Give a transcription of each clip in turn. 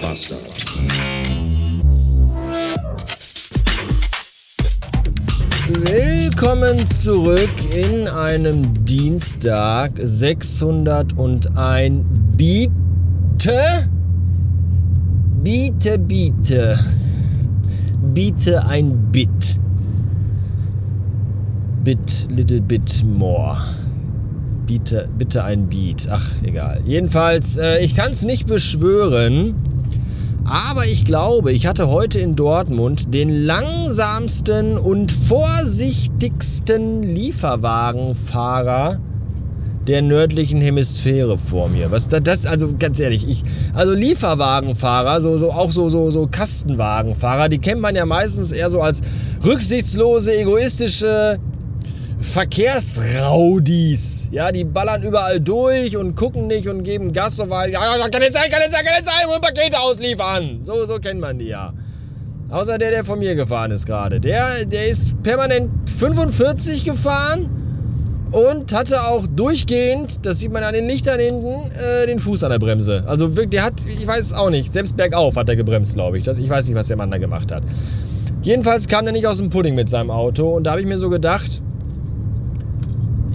Bastard. Willkommen zurück in einem Dienstag 601 Biete. Biete, biete. Biete ein Bit. Bit, little bit more. Biete, bitte ein Beat. Ach, egal. Jedenfalls, äh, ich kann es nicht beschwören. Aber ich glaube, ich hatte heute in Dortmund den langsamsten und vorsichtigsten Lieferwagenfahrer der nördlichen Hemisphäre vor mir. Was da, das, also ganz ehrlich, ich, also Lieferwagenfahrer, so, so, auch so, so, so Kastenwagenfahrer, die kennt man ja meistens eher so als rücksichtslose, egoistische Verkehrsraudis. Ja, die ballern überall durch und gucken nicht und geben Gas, so weil, ja, kann nicht sein, kann nicht sein, kann nicht sein, und Pakete ausliefern. So, so kennt man die ja. Außer der, der von mir gefahren ist gerade. Der, der ist permanent 45 gefahren und hatte auch durchgehend, das sieht man an den Lichtern hinten, äh, den Fuß an der Bremse. Also wirklich, der hat, ich weiß auch nicht, selbst bergauf hat er gebremst, glaube ich. Das, ich weiß nicht, was der Mann da gemacht hat. Jedenfalls kam der nicht aus dem Pudding mit seinem Auto und da habe ich mir so gedacht,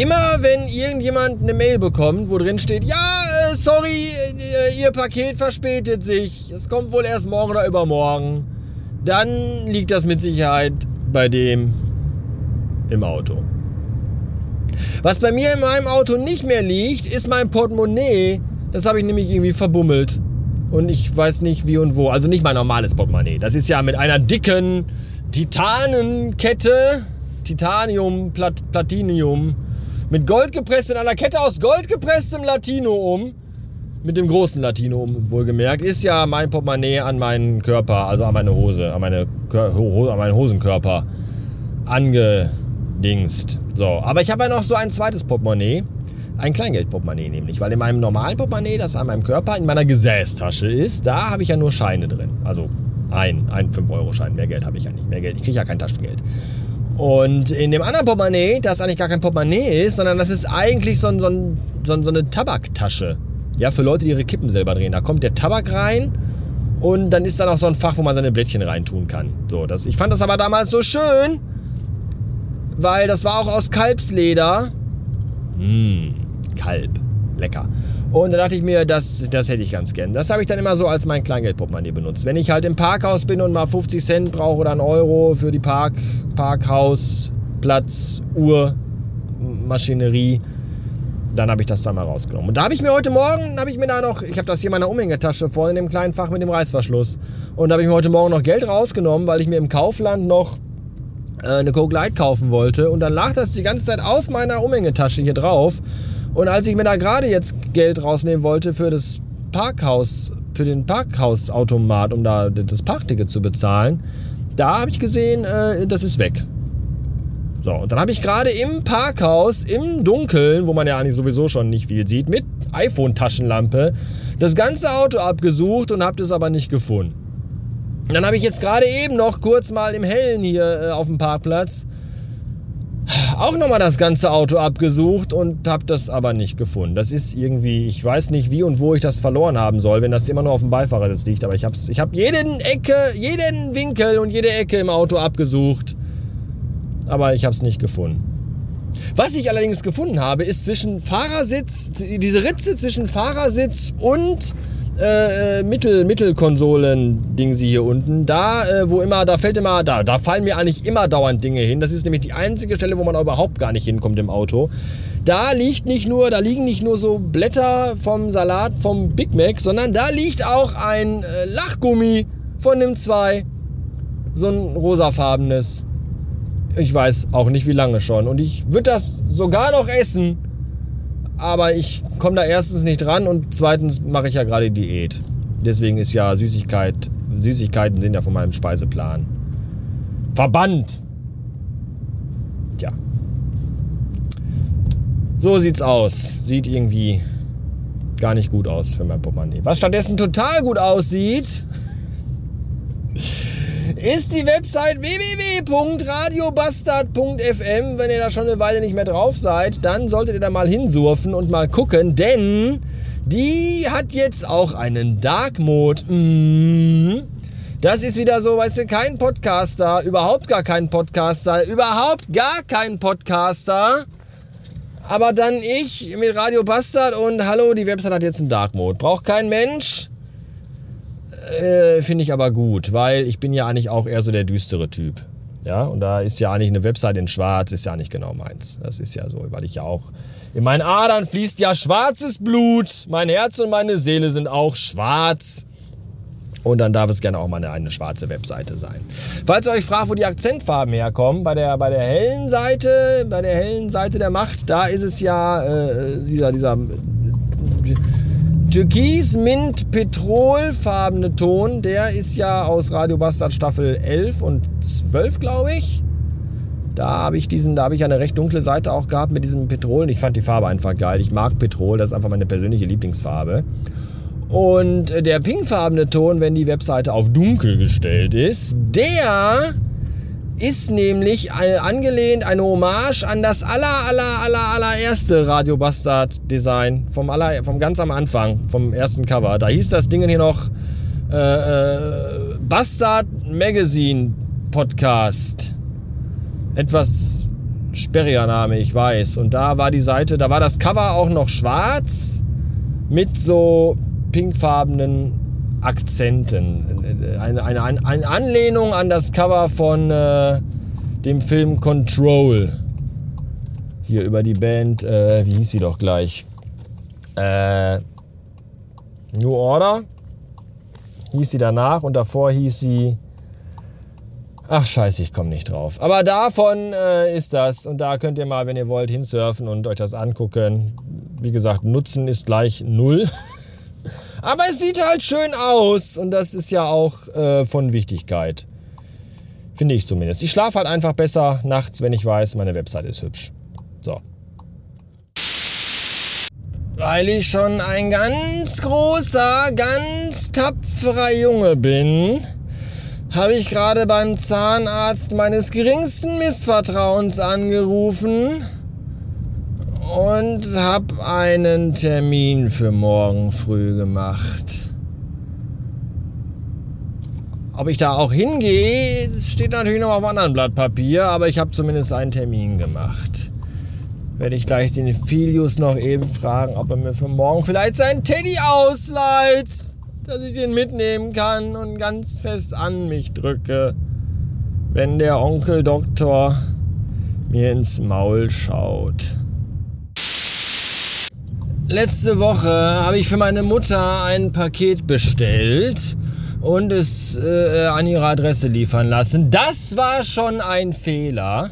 Immer wenn irgendjemand eine Mail bekommt, wo drin steht, ja, äh, sorry, äh, Ihr Paket verspätet sich, es kommt wohl erst morgen oder übermorgen, dann liegt das mit Sicherheit bei dem im Auto. Was bei mir in meinem Auto nicht mehr liegt, ist mein Portemonnaie. Das habe ich nämlich irgendwie verbummelt. Und ich weiß nicht wie und wo. Also nicht mein normales Portemonnaie. Das ist ja mit einer dicken Titanenkette, Titanium, Plat Platinium, mit Gold gepresst, mit einer Kette aus Gold gepresstem Latino um. Mit dem großen Latino um, wohlgemerkt. Ist ja mein Portemonnaie an meinen Körper, also an meine Hose, an, meine, an meinen Hosenkörper angedingst. So, aber ich habe ja noch so ein zweites Portemonnaie. Ein Kleingeldportemonnaie nämlich, weil in meinem normalen Portemonnaie, das an meinem Körper in meiner Gesäßtasche ist, da habe ich ja nur Scheine drin. Also ein, ein 5-Euro-Schein. Mehr Geld habe ich ja nicht. Mehr Geld. Ich kriege ja kein Taschengeld. Und in dem anderen Portemonnaie, das eigentlich gar kein Portemonnaie ist, sondern das ist eigentlich so, ein, so, ein, so, ein, so eine Tabaktasche. Ja, für Leute, die ihre Kippen selber drehen. Da kommt der Tabak rein und dann ist da noch so ein Fach, wo man seine Blättchen reintun kann. So, das, ich fand das aber damals so schön, weil das war auch aus Kalbsleder. Mmh, Kalb. Lecker. Und da dachte ich mir, das, das hätte ich ganz gern. Das habe ich dann immer so als mein Kleingeldportemonnaie benutzt. Wenn ich halt im Parkhaus bin und mal 50 Cent brauche oder einen Euro für die Park, Parkhaus, Platz, Uhr, Maschinerie, dann habe ich das da mal rausgenommen. Und da habe ich mir heute Morgen, habe ich mir da noch, ich habe das hier in meiner Umhängetasche voll in dem kleinen Fach mit dem Reißverschluss. Und da habe ich mir heute Morgen noch Geld rausgenommen, weil ich mir im Kaufland noch äh, eine Coke Light kaufen wollte. Und dann lag das die ganze Zeit auf meiner Umhängetasche hier drauf. Und als ich mir da gerade jetzt Geld rausnehmen wollte für das Parkhaus, für den Parkhausautomat, um da das Parkticket zu bezahlen, da habe ich gesehen, äh, das ist weg. So, und dann habe ich gerade im Parkhaus, im Dunkeln, wo man ja eigentlich sowieso schon nicht viel sieht, mit iPhone-Taschenlampe, das ganze Auto abgesucht und habe das aber nicht gefunden. Dann habe ich jetzt gerade eben noch kurz mal im Hellen hier äh, auf dem Parkplatz auch nochmal das ganze Auto abgesucht und habe das aber nicht gefunden. Das ist irgendwie, ich weiß nicht wie und wo ich das verloren haben soll, wenn das immer nur auf dem Beifahrersitz liegt. Aber ich habe ich hab jeden Ecke, jeden Winkel und jede Ecke im Auto abgesucht. Aber ich habe es nicht gefunden. Was ich allerdings gefunden habe, ist zwischen Fahrersitz, diese Ritze zwischen Fahrersitz und äh, äh, Mittel, Mittelkonsolen-Ding sie hier unten. Da, äh, wo immer, da fällt immer, da, da fallen mir eigentlich immer dauernd Dinge hin. Das ist nämlich die einzige Stelle, wo man überhaupt gar nicht hinkommt im Auto. Da liegt nicht nur, da liegen nicht nur so Blätter vom Salat vom Big Mac, sondern da liegt auch ein äh, Lachgummi von dem 2. So ein rosafarbenes. Ich weiß auch nicht wie lange schon. Und ich würde das sogar noch essen aber ich komme da erstens nicht dran und zweitens mache ich ja gerade Diät. Deswegen ist ja Süßigkeit, Süßigkeiten sind ja von meinem Speiseplan verbannt. Tja. So sieht's aus. Sieht irgendwie gar nicht gut aus für mein Portemonnaie. Was stattdessen total gut aussieht, ist die Website www.radiobastard.fm. Wenn ihr da schon eine Weile nicht mehr drauf seid, dann solltet ihr da mal hinsurfen und mal gucken, denn Die hat jetzt auch einen Dark Mode. Mhm. Das ist wieder so, weißt du, kein Podcaster, überhaupt gar kein Podcaster, überhaupt gar kein Podcaster. Aber dann ich mit Radio Bastard und hallo, die Website hat jetzt einen Dark Mode. Braucht kein Mensch. Äh, Finde ich aber gut, weil ich bin ja eigentlich auch eher so der düstere Typ. Ja, und da ist ja eigentlich eine Website in schwarz, ist ja nicht genau meins. Das ist ja so, weil ich ja auch, in meinen Adern fließt ja schwarzes Blut. Mein Herz und meine Seele sind auch schwarz. Und dann darf es gerne auch mal eine, eine, schwarze Webseite sein. Falls ihr euch fragt, wo die Akzentfarben herkommen, bei der, bei der hellen Seite, bei der hellen Seite der Macht, da ist es ja äh, dieser, dieser Türkis, Mint, Petrolfarbene Ton, der ist ja aus Radio Bastard Staffel 11 und 12, glaube ich. Da habe ich diesen, da habe ich eine recht dunkle Seite auch gehabt mit diesem Petrol. Ich fand die Farbe einfach geil. Ich mag Petrol, das ist einfach meine persönliche Lieblingsfarbe. Und der pinkfarbene Ton, wenn die Webseite auf dunkel gestellt ist, der ist nämlich angelehnt, eine Hommage an das aller, aller, aller, allererste Radio Bastard Design vom, aller, vom ganz am Anfang, vom ersten Cover. Da hieß das Ding hier noch äh, äh, Bastard Magazine Podcast. Etwas sperriger Name, ich weiß. Und da war die Seite, da war das Cover auch noch schwarz mit so pinkfarbenen Akzenten. Eine, eine, eine, Anlehnung an das Cover von äh, dem Film Control. Hier über die Band, äh, wie hieß sie doch gleich? Äh, New Order hieß sie danach und davor hieß sie. Ach scheiße, ich komme nicht drauf. Aber davon äh, ist das und da könnt ihr mal, wenn ihr wollt, hinsurfen und euch das angucken. Wie gesagt, Nutzen ist gleich null. Aber es sieht halt schön aus und das ist ja auch äh, von Wichtigkeit. Finde ich zumindest. Ich schlafe halt einfach besser nachts, wenn ich weiß, meine Website ist hübsch. So. Weil ich schon ein ganz großer, ganz tapferer Junge bin, habe ich gerade beim Zahnarzt meines geringsten Missvertrauens angerufen und habe einen Termin für morgen früh gemacht. Ob ich da auch hingehe, steht natürlich noch auf einem anderen Blatt Papier, aber ich habe zumindest einen Termin gemacht. Werde ich gleich den Filius noch eben fragen, ob er mir für morgen vielleicht seinen Teddy ausleiht, dass ich den mitnehmen kann und ganz fest an mich drücke, wenn der Onkel Doktor mir ins Maul schaut. Letzte Woche habe ich für meine Mutter ein Paket bestellt und es äh, an ihre Adresse liefern lassen. Das war schon ein Fehler.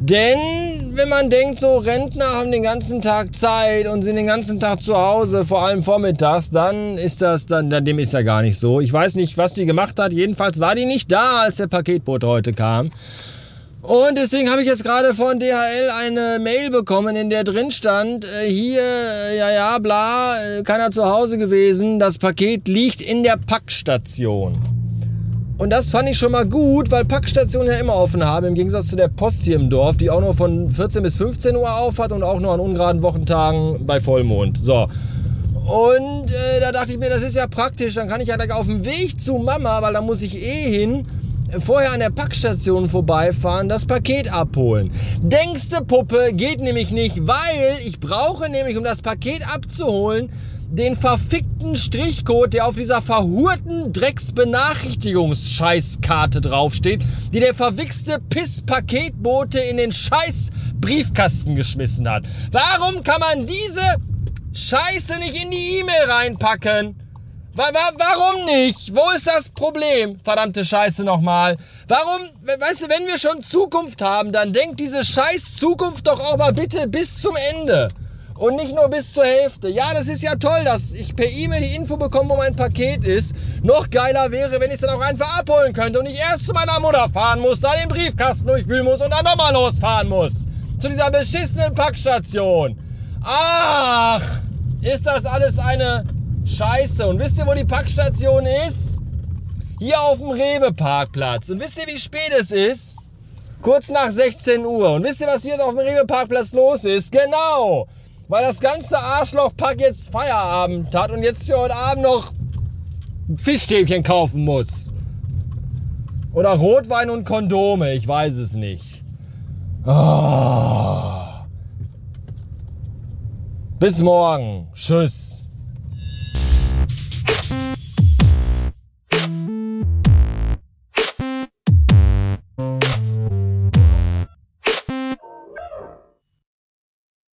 Denn wenn man denkt, so Rentner haben den ganzen Tag Zeit und sind den ganzen Tag zu Hause, vor allem vormittags, dann ist das, dann, dem ist ja gar nicht so. Ich weiß nicht, was die gemacht hat. Jedenfalls war die nicht da, als der Paketboot heute kam. Und deswegen habe ich jetzt gerade von DHL eine Mail bekommen, in der drin stand, äh, hier, äh, ja, ja, bla, äh, keiner zu Hause gewesen, das Paket liegt in der Packstation. Und das fand ich schon mal gut, weil Packstationen ja immer offen haben, im Gegensatz zu der Post hier im Dorf, die auch nur von 14 bis 15 Uhr auf hat und auch nur an ungeraden Wochentagen bei Vollmond. So. Und äh, da dachte ich mir, das ist ja praktisch, dann kann ich ja gleich auf dem Weg zu Mama, weil da muss ich eh hin, vorher an der Packstation vorbeifahren, das Paket abholen. Denkste Puppe geht nämlich nicht, weil ich brauche nämlich, um das Paket abzuholen, den verfickten Strichcode, der auf dieser verhurten Drecksbenachrichtigungsscheißkarte draufsteht, die der verwichste Piss-Paketbote in den scheiß Briefkasten geschmissen hat. Warum kann man diese Scheiße nicht in die E-Mail reinpacken? Warum nicht? Wo ist das Problem? Verdammte Scheiße nochmal. Warum, weißt du, wenn wir schon Zukunft haben, dann denkt diese scheiß Zukunft doch auch mal bitte bis zum Ende. Und nicht nur bis zur Hälfte. Ja, das ist ja toll, dass ich per E-Mail die Info bekomme, wo mein Paket ist. Noch geiler wäre, wenn ich es dann auch einfach abholen könnte und ich erst zu meiner Mutter fahren muss, da den Briefkasten durchwühlen muss und dann nochmal losfahren muss. Zu dieser beschissenen Packstation. Ach, ist das alles eine Scheiße. Und wisst ihr, wo die Packstation ist? Hier auf dem Rewe-Parkplatz. Und wisst ihr, wie spät es ist? Kurz nach 16 Uhr. Und wisst ihr, was hier auf dem Rewe-Parkplatz los ist? Genau! Weil das ganze Arschlochpack jetzt Feierabend hat und jetzt für heute Abend noch Fischstäbchen kaufen muss. Oder Rotwein und Kondome, ich weiß es nicht. Oh. Bis morgen. Tschüss.